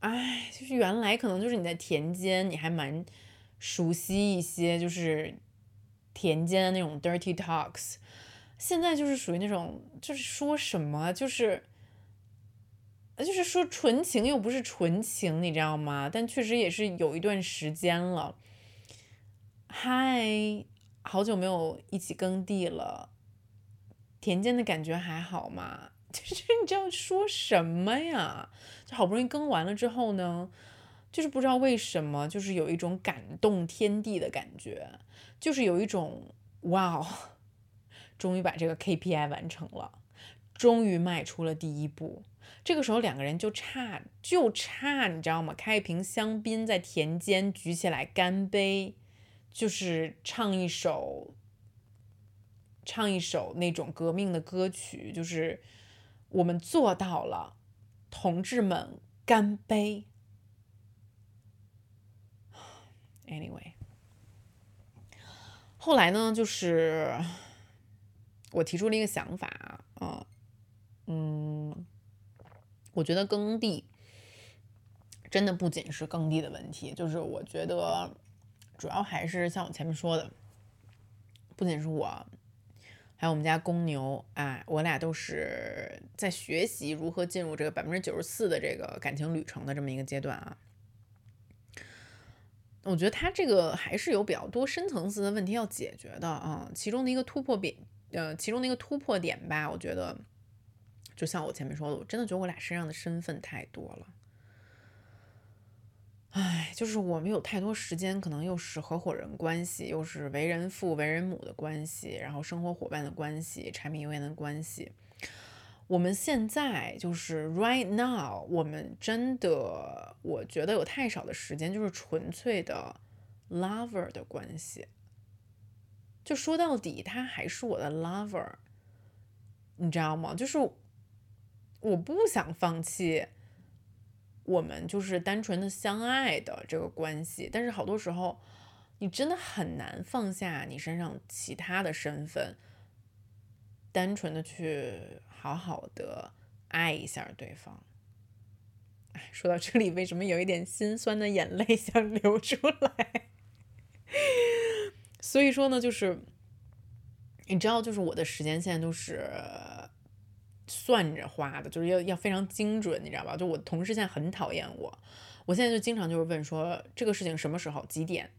哎，就是原来可能就是你在田间，你还蛮熟悉一些，就是田间的那种 dirty talks，现在就是属于那种，就是说什么，就是，就是说纯情又不是纯情，你知道吗？但确实也是有一段时间了。嗨，好久没有一起耕地了，田间的感觉还好吗？[laughs] 就是你知道说什么呀？就好不容易耕完了之后呢，就是不知道为什么，就是有一种感动天地的感觉，就是有一种哇哦，[laughs] 终于把这个 KPI 完成了，终于迈出了第一步。这个时候两个人就差就差，你知道吗？开一瓶香槟在田间举起来干杯。就是唱一首，唱一首那种革命的歌曲，就是我们做到了，同志们干杯。Anyway，后来呢，就是我提出了一个想法啊，嗯，我觉得耕地真的不仅是耕地的问题，就是我觉得。主要还是像我前面说的，不仅是我，还有我们家公牛，哎，我俩都是在学习如何进入这个百分之九十四的这个感情旅程的这么一个阶段啊。我觉得他这个还是有比较多深层次的问题要解决的啊。其中的一个突破点，呃，其中的一个突破点吧，我觉得，就像我前面说的，我真的觉得我俩身上的身份太多了。唉，就是我们有太多时间，可能又是合伙人关系，又是为人父、为人母的关系，然后生活伙伴的关系，柴米油盐的关系。我们现在就是 right now，我们真的，我觉得有太少的时间，就是纯粹的 lover 的关系。就说到底，他还是我的 lover，你知道吗？就是我不想放弃我们就是单纯的相爱的这个关系，但是好多时候你真的很难放下你身上其他的身份，单纯的去好好的爱一下对方。哎，说到这里，为什么有一点心酸的眼泪 [laughs] 想流出来？所以说呢，就是你知道，就是我的时间现在都是算着花的，就是要要非常精准，你知道吧？就我同事现在很讨厌我，我现在就经常就是问说这个事情什么时候几点，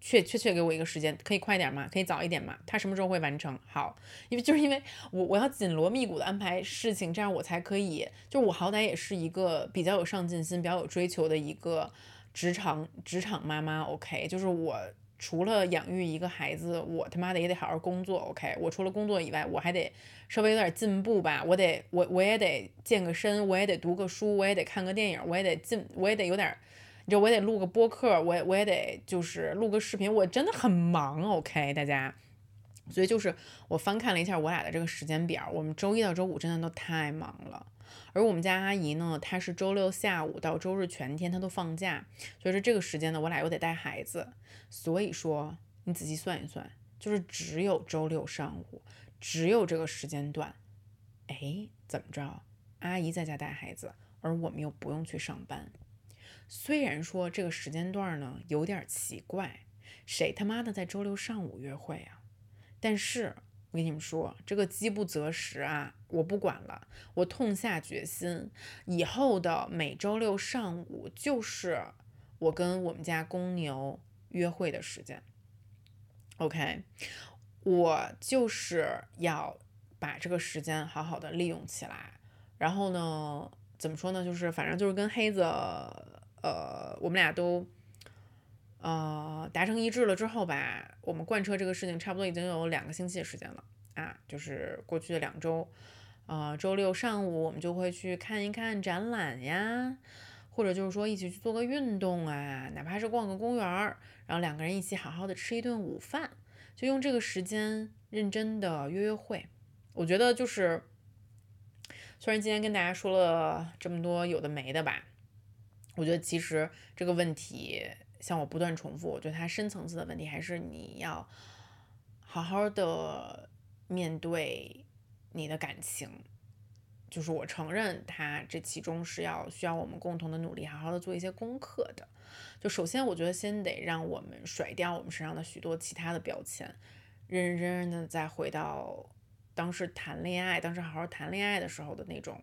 确确切给我一个时间，可以快点吗？可以早一点吗？他什么时候会完成？好，因为 [laughs] 就是因为我我要紧锣密鼓的安排事情，这样我才可以，就我好歹也是一个比较有上进心、比较有追求的一个职场职场妈妈。OK，就是我。除了养育一个孩子，我他妈的也得好好工作。OK，我除了工作以外，我还得稍微有点进步吧。我得我我也得健个身，我也得读个书，我也得看个电影，我也得进，我也得有点，你知道，我得录个播客，我我也得就是录个视频。我真的很忙，OK，大家。所以就是我翻看了一下我俩的这个时间表，我们周一到周五真的都太忙了。而我们家阿姨呢，她是周六下午到周日全天她都放假，所以说这个时间呢，我俩又得带孩子。所以说你仔细算一算，就是只有周六上午，只有这个时间段。哎，怎么着？阿姨在家带孩子，而我们又不用去上班。虽然说这个时间段呢有点奇怪，谁他妈的在周六上午约会啊？但是。我跟你们说，这个饥不择食啊，我不管了，我痛下决心，以后的每周六上午就是我跟我们家公牛约会的时间。OK，我就是要把这个时间好好的利用起来。然后呢，怎么说呢？就是反正就是跟黑子，呃，我们俩都。呃，达成一致了之后吧，我们贯彻这个事情差不多已经有两个星期的时间了啊，就是过去的两周，呃，周六上午我们就会去看一看展览呀，或者就是说一起去做个运动啊，哪怕是逛个公园儿，然后两个人一起好好的吃一顿午饭，就用这个时间认真的约约会。我觉得就是，虽然今天跟大家说了这么多有的没的吧，我觉得其实这个问题。像我不断重复，我觉得它深层次的问题还是你要好好的面对你的感情。就是我承认，它这其中是要需要我们共同的努力，好好的做一些功课的。就首先，我觉得先得让我们甩掉我们身上的许多其他的标签，认认真真的再回到当时谈恋爱，当时好好谈恋爱的时候的那种。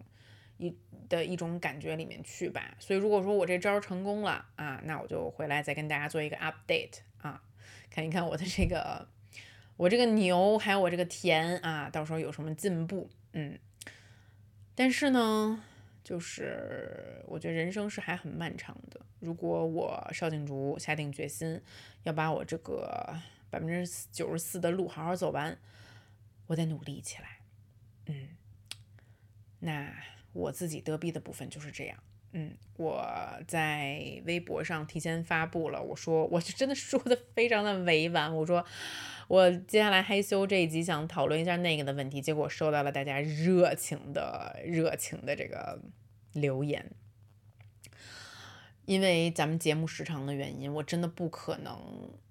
一的一种感觉里面去吧，所以如果说我这招成功了啊，那我就回来再跟大家做一个 update 啊，看一看我的这个我这个牛还有我这个田啊，到时候有什么进步，嗯，但是呢，就是我觉得人生是还很漫长的，如果我邵静竹下定决心要把我这个百分之九十四的路好好走完，我得努力起来，嗯，那。我自己得币的部分就是这样，嗯，我在微博上提前发布了，我说我就真的说的非常的委婉，我说我接下来害羞这一集想讨论一下那个的问题，结果收到了大家热情的热情的这个留言，因为咱们节目时长的原因，我真的不可能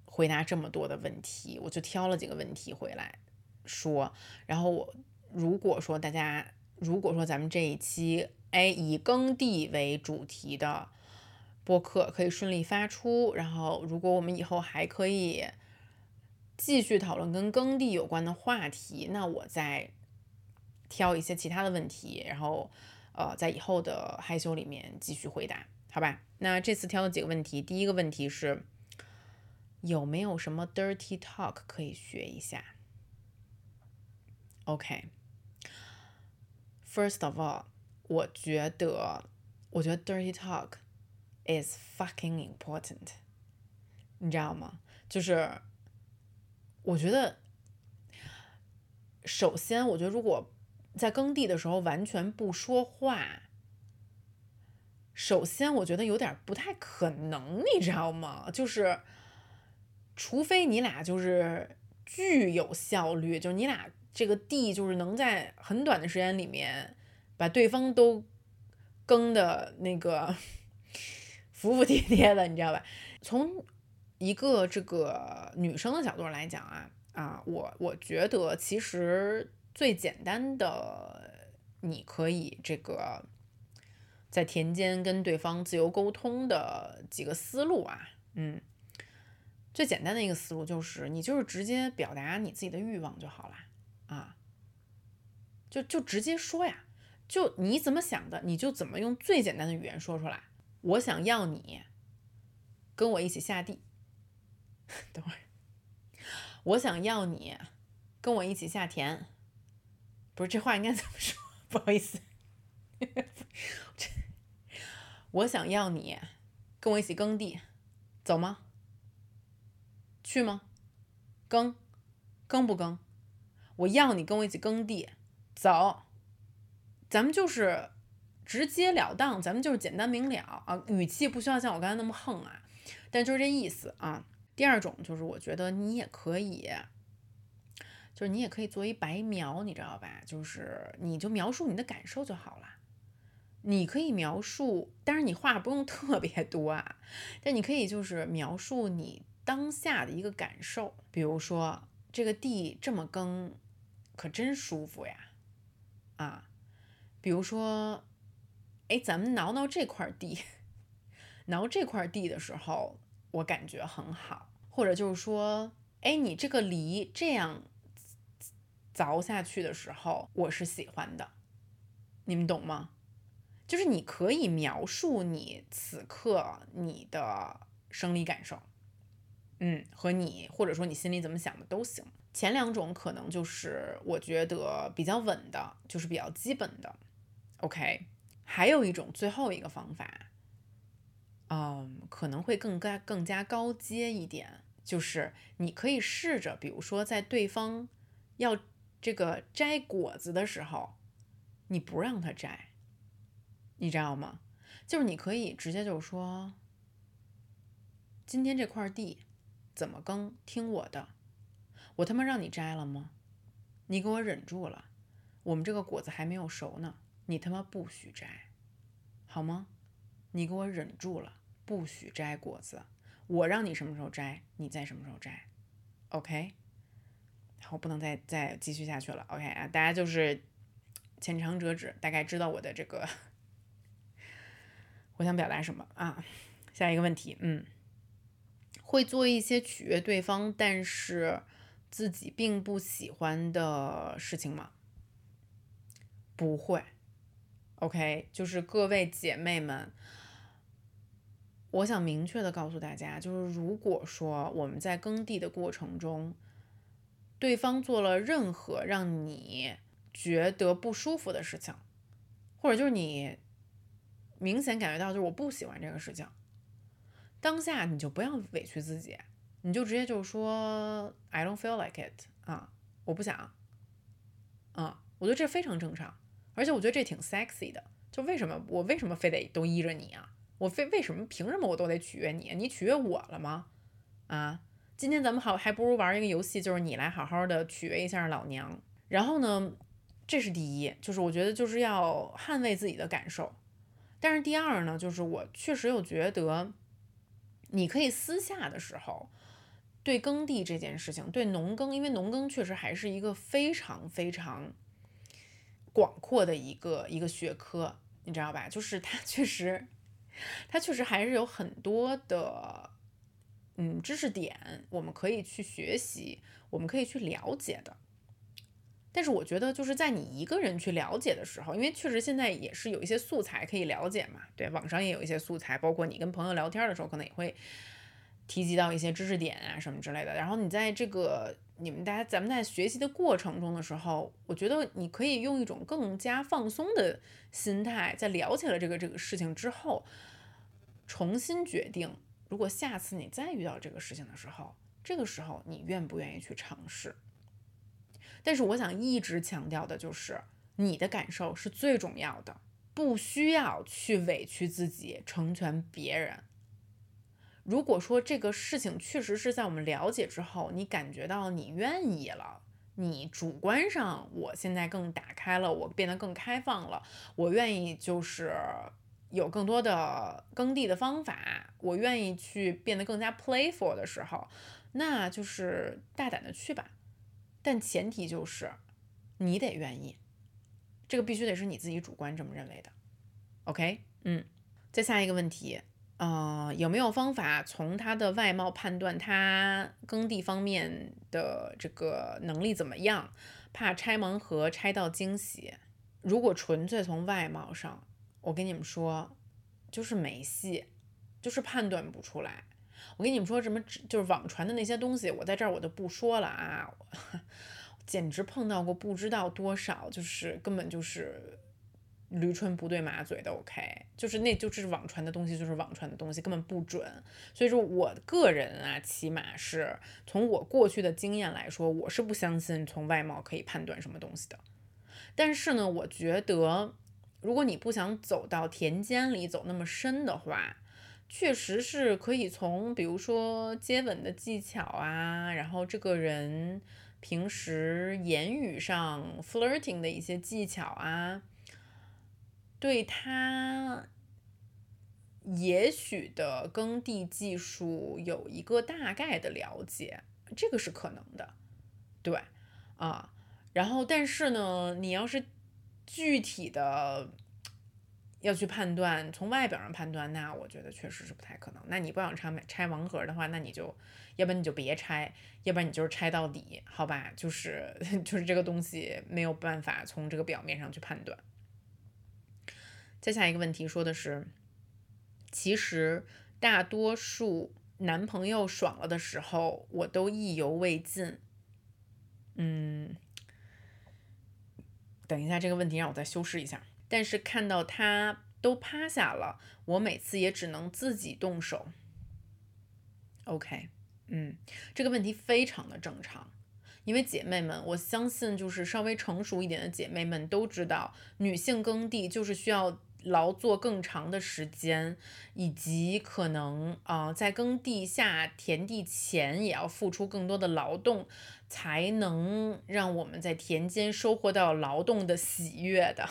回答这么多的问题，我就挑了几个问题回来说，然后我如果说大家。如果说咱们这一期哎以耕地为主题的播客可以顺利发出，然后如果我们以后还可以继续讨论跟耕地有关的话题，那我再挑一些其他的问题，然后呃在以后的害羞里面继续回答，好吧？那这次挑了几个问题，第一个问题是有没有什么 dirty talk 可以学一下？OK。First of all，我觉得，我觉得 dirty talk is fucking important，你知道吗？就是我觉得，首先，我觉得如果在耕地的时候完全不说话，首先我觉得有点不太可能，你知道吗？就是除非你俩就是巨有效率，就你俩这个地就是能在很短的时间里面把对方都耕的那个。[laughs] 服服帖帖的，你知道吧？从一个这个女生的角度来讲啊啊，我我觉得其实最简单的，你可以这个在田间跟对方自由沟通的几个思路啊，嗯，最简单的一个思路就是你就是直接表达你自己的欲望就好了啊，就就直接说呀，就你怎么想的，你就怎么用最简单的语言说出来。我想要你跟我一起下地。[laughs] 等会儿，我想要你跟我一起下田。不是这话应该怎么说？[laughs] 不好意思。[laughs] 我想要你跟我一起耕地，走吗？去吗？耕，耕不耕？我要你跟我一起耕地，走。咱们就是。直截了当，咱们就是简单明了啊，语气不需要像我刚才那么横啊，但就是这意思啊。第二种就是，我觉得你也可以，就是你也可以做一白描，你知道吧？就是你就描述你的感受就好了。你可以描述，但是你话不用特别多啊，但你可以就是描述你当下的一个感受，比如说这个地这么耕，可真舒服呀，啊，比如说。哎，咱们挠挠这块地，[laughs] 挠这块地的时候，我感觉很好。或者就是说，哎，你这个梨这样凿下去的时候，我是喜欢的。你们懂吗？就是你可以描述你此刻你的生理感受，嗯，和你或者说你心里怎么想的都行。前两种可能就是我觉得比较稳的，就是比较基本的。OK。还有一种最后一个方法，嗯，可能会更加更加高阶一点，就是你可以试着，比如说在对方要这个摘果子的时候，你不让他摘，你知道吗？就是你可以直接就说，今天这块地怎么耕，听我的，我他妈让你摘了吗？你给我忍住了，我们这个果子还没有熟呢。你他妈不许摘，好吗？你给我忍住了，不许摘果子。我让你什么时候摘，你在什么时候摘，OK？我不能再再继续下去了，OK 啊？大家就是浅尝辄止，大概知道我的这个我想表达什么啊？下一个问题，嗯，会做一些取悦对方，但是自己并不喜欢的事情吗？不会。OK，就是各位姐妹们，我想明确的告诉大家，就是如果说我们在耕地的过程中，对方做了任何让你觉得不舒服的事情，或者就是你明显感觉到就是我不喜欢这个事情，当下你就不要委屈自己，你就直接就说 I don't feel like it 啊，我不想，啊，我觉得这非常正常。而且我觉得这挺 sexy 的，就为什么我为什么非得都依着你啊？我非为什么凭什么我都得取悦你？你取悦我了吗？啊，今天咱们好还不如玩一个游戏，就是你来好好的取悦一下老娘。然后呢，这是第一，就是我觉得就是要捍卫自己的感受。但是第二呢，就是我确实又觉得，你可以私下的时候对耕地这件事情，对农耕，因为农耕确实还是一个非常非常。广阔的一个一个学科，你知道吧？就是它确实，它确实还是有很多的，嗯，知识点我们可以去学习，我们可以去了解的。但是我觉得，就是在你一个人去了解的时候，因为确实现在也是有一些素材可以了解嘛，对，网上也有一些素材，包括你跟朋友聊天的时候，可能也会提及到一些知识点啊什么之类的。然后你在这个。你们大家，咱们在学习的过程中的时候，我觉得你可以用一种更加放松的心态，在了解了这个这个事情之后，重新决定，如果下次你再遇到这个事情的时候，这个时候你愿不愿意去尝试？但是我想一直强调的就是，你的感受是最重要的，不需要去委屈自己成全别人。如果说这个事情确实是在我们了解之后，你感觉到你愿意了，你主观上我现在更打开了，我变得更开放了，我愿意就是有更多的耕地的方法，我愿意去变得更加 playful 的时候，那就是大胆的去吧。但前提就是你得愿意，这个必须得是你自己主观这么认为的。OK，嗯，再下一个问题。呃，有没有方法从他的外貌判断他耕地方面的这个能力怎么样？怕拆盲盒拆到惊喜。如果纯粹从外貌上，我跟你们说，就是没戏，就是判断不出来。我跟你们说什么，就是网传的那些东西，我在这儿我就不说了啊，[laughs] 简直碰到过不知道多少，就是根本就是。驴唇不对马嘴的，OK，就是那就是网传的东西，就是网传的东西，根本不准。所以说我个人啊，起码是从我过去的经验来说，我是不相信从外貌可以判断什么东西的。但是呢，我觉得如果你不想走到田间里走那么深的话，确实是可以从比如说接吻的技巧啊，然后这个人平时言语上 flirting 的一些技巧啊。对他也许的耕地技术有一个大概的了解，这个是可能的，对啊。然后，但是呢，你要是具体的要去判断，从外表上判断，那我觉得确实是不太可能。那你不想拆拆盲盒的话，那你就要不然你就别拆，要不然你就是拆到底，好吧？就是 [laughs] 就是这个东西没有办法从这个表面上去判断。再下一个问题说的是，其实大多数男朋友爽了的时候，我都意犹未尽。嗯，等一下，这个问题让我再修饰一下。但是看到他都趴下了，我每次也只能自己动手。OK，嗯，这个问题非常的正常，因为姐妹们，我相信就是稍微成熟一点的姐妹们都知道，女性耕地就是需要。劳作更长的时间，以及可能啊，在耕地下田地前也要付出更多的劳动，才能让我们在田间收获到劳动的喜悦的。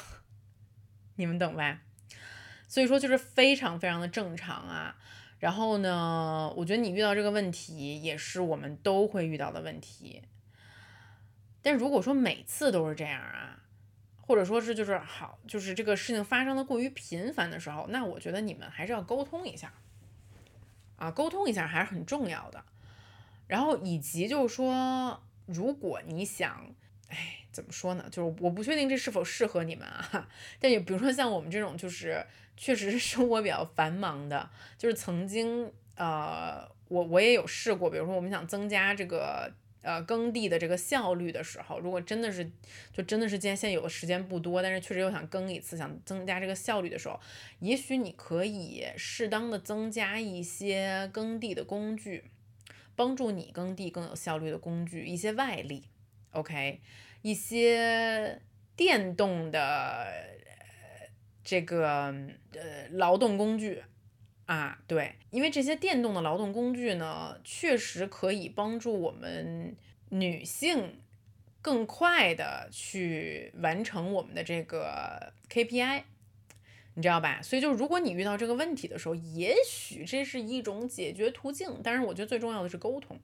[laughs] 你们懂吧？所以说就是非常非常的正常啊。然后呢，我觉得你遇到这个问题也是我们都会遇到的问题。但如果说每次都是这样啊。或者说是就是好，就是这个事情发生的过于频繁的时候，那我觉得你们还是要沟通一下，啊，沟通一下还是很重要的。然后以及就是说，如果你想，哎，怎么说呢？就是我不确定这是否适合你们啊。但也比如说像我们这种，就是确实是生活比较繁忙的，就是曾经呃，我我也有试过，比如说我们想增加这个。呃，耕地的这个效率的时候，如果真的是，就真的是，既然现有的时间不多，但是确实又想耕一次，想增加这个效率的时候，也许你可以适当的增加一些耕地的工具，帮助你耕地更有效率的工具，一些外力，OK，一些电动的这个呃劳动工具。啊，对，因为这些电动的劳动工具呢，确实可以帮助我们女性更快的去完成我们的这个 KPI，你知道吧？所以就如果你遇到这个问题的时候，也许这是一种解决途径。但是我觉得最重要的是沟通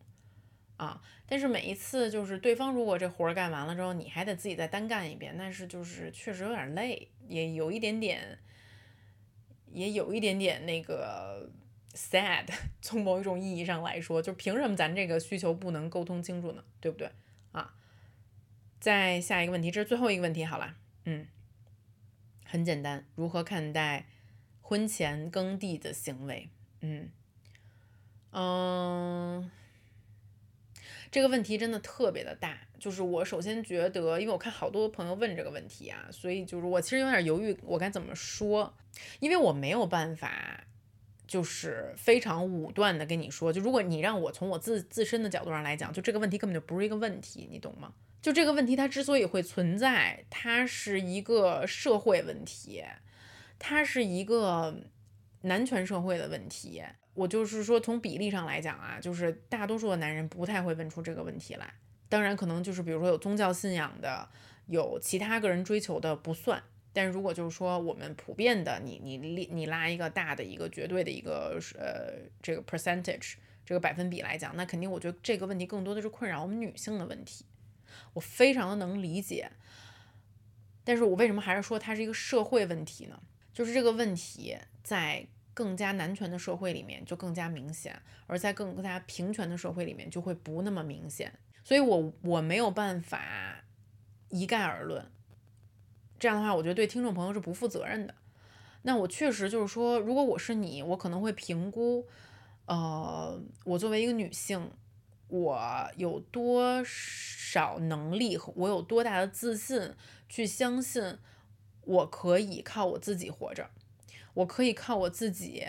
啊。但是每一次就是对方如果这活儿干完了之后，你还得自己再单干一遍，但是就是确实有点累，也有一点点。也有一点点那个 sad，[laughs] 从某一种意义上来说，就凭什么咱这个需求不能沟通清楚呢？对不对啊？再下一个问题，这是最后一个问题，好了，嗯，很简单，如何看待婚前耕地的行为？嗯嗯。这个问题真的特别的大，就是我首先觉得，因为我看好多朋友问这个问题啊，所以就是我其实有点犹豫，我该怎么说，因为我没有办法就是非常武断的跟你说，就如果你让我从我自自身的角度上来讲，就这个问题根本就不是一个问题，你懂吗？就这个问题它之所以会存在，它是一个社会问题，它是一个男权社会的问题。我就是说从比例上来讲啊，就是大多数的男人不太会问出这个问题来。当然，可能就是比如说有宗教信仰的，有其他个人追求的不算。但如果就是说我们普遍的，你你你拉一个大的一个绝对的一个呃这个 percentage 这个百分比来讲，那肯定我觉得这个问题更多的是困扰我们女性的问题。我非常的能理解，但是我为什么还是说它是一个社会问题呢？就是这个问题在更加男权的社会里面就更加明显，而在更加平权的社会里面就会不那么明显。所以我我没有办法一概而论。这样的话，我觉得对听众朋友是不负责任的。那我确实就是说，如果我是你，我可能会评估，呃，我作为一个女性，我有多少能力和我有多大的自信，去相信我可以靠我自己活着，我可以靠我自己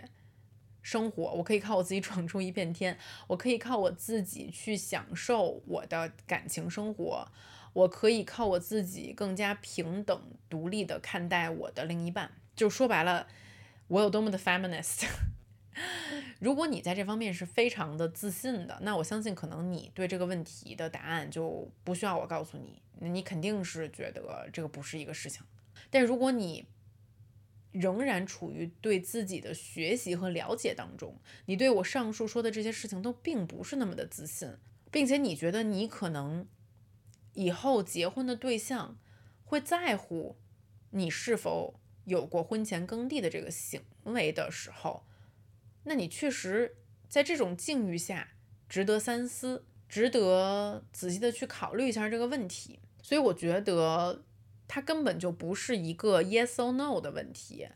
生活，我可以靠我自己闯出一片天，我可以靠我自己去享受我的感情生活。我可以靠我自己更加平等、独立的看待我的另一半，就说白了，我有多么的 feminist。[laughs] 如果你在这方面是非常的自信的，那我相信可能你对这个问题的答案就不需要我告诉你，你肯定是觉得这个不是一个事情。但如果你仍然处于对自己的学习和了解当中，你对我上述说的这些事情都并不是那么的自信，并且你觉得你可能。以后结婚的对象会在乎你是否有过婚前耕地的这个行为的时候，那你确实在这种境遇下值得三思，值得仔细的去考虑一下这个问题。所以我觉得它根本就不是一个 yes or no 的问题，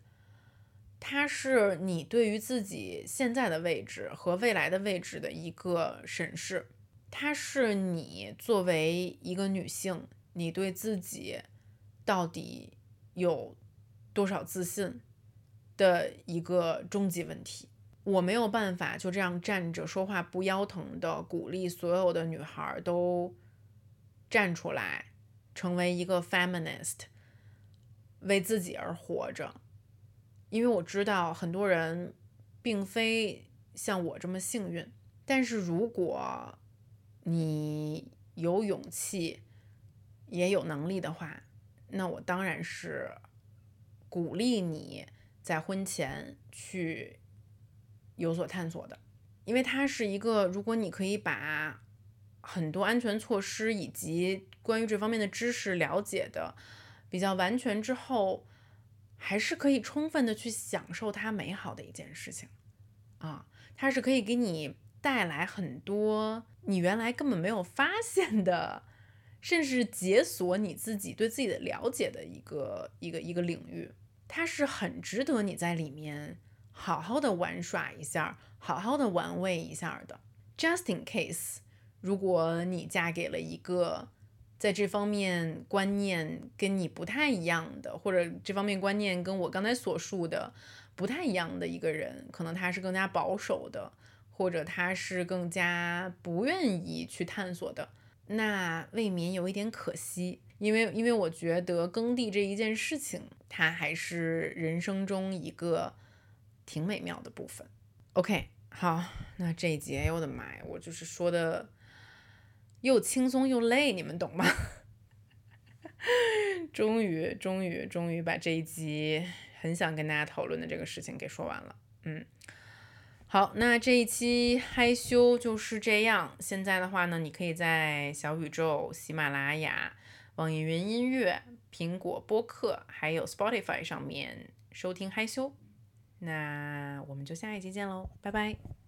它是你对于自己现在的位置和未来的位置的一个审视。它是你作为一个女性，你对自己到底有多少自信的一个终极问题。我没有办法就这样站着说话不腰疼的鼓励所有的女孩都站出来，成为一个 feminist，为自己而活着。因为我知道很多人并非像我这么幸运，但是如果你有勇气，也有能力的话，那我当然是鼓励你在婚前去有所探索的，因为它是一个，如果你可以把很多安全措施以及关于这方面的知识了解的比较完全之后，还是可以充分的去享受它美好的一件事情啊，它是可以给你带来很多。你原来根本没有发 [laughs] 现的，甚至解锁你自己对自己的了解的一个一个一个领域，它是很值得你在里面好好的玩耍一下，好好的玩味一下的。Just in case，如果你嫁给了一个在这方面观念跟你不太一样的，或者这方面观念跟我刚才所述的不太一样的一个人，可能他是更加保守的。或者他是更加不愿意去探索的，那未免有一点可惜。因为，因为我觉得耕地这一件事情，它还是人生中一个挺美妙的部分。OK，好，那这一节，我的妈呀，我就是说的又轻松又累，你们懂吗？[laughs] 终于，终于，终于把这一集很想跟大家讨论的这个事情给说完了。嗯。好，那这一期害羞就是这样。现在的话呢，你可以在小宇宙、喜马拉雅、网易云音乐、苹果播客，还有 Spotify 上面收听害羞。那我们就下一期见喽，拜拜。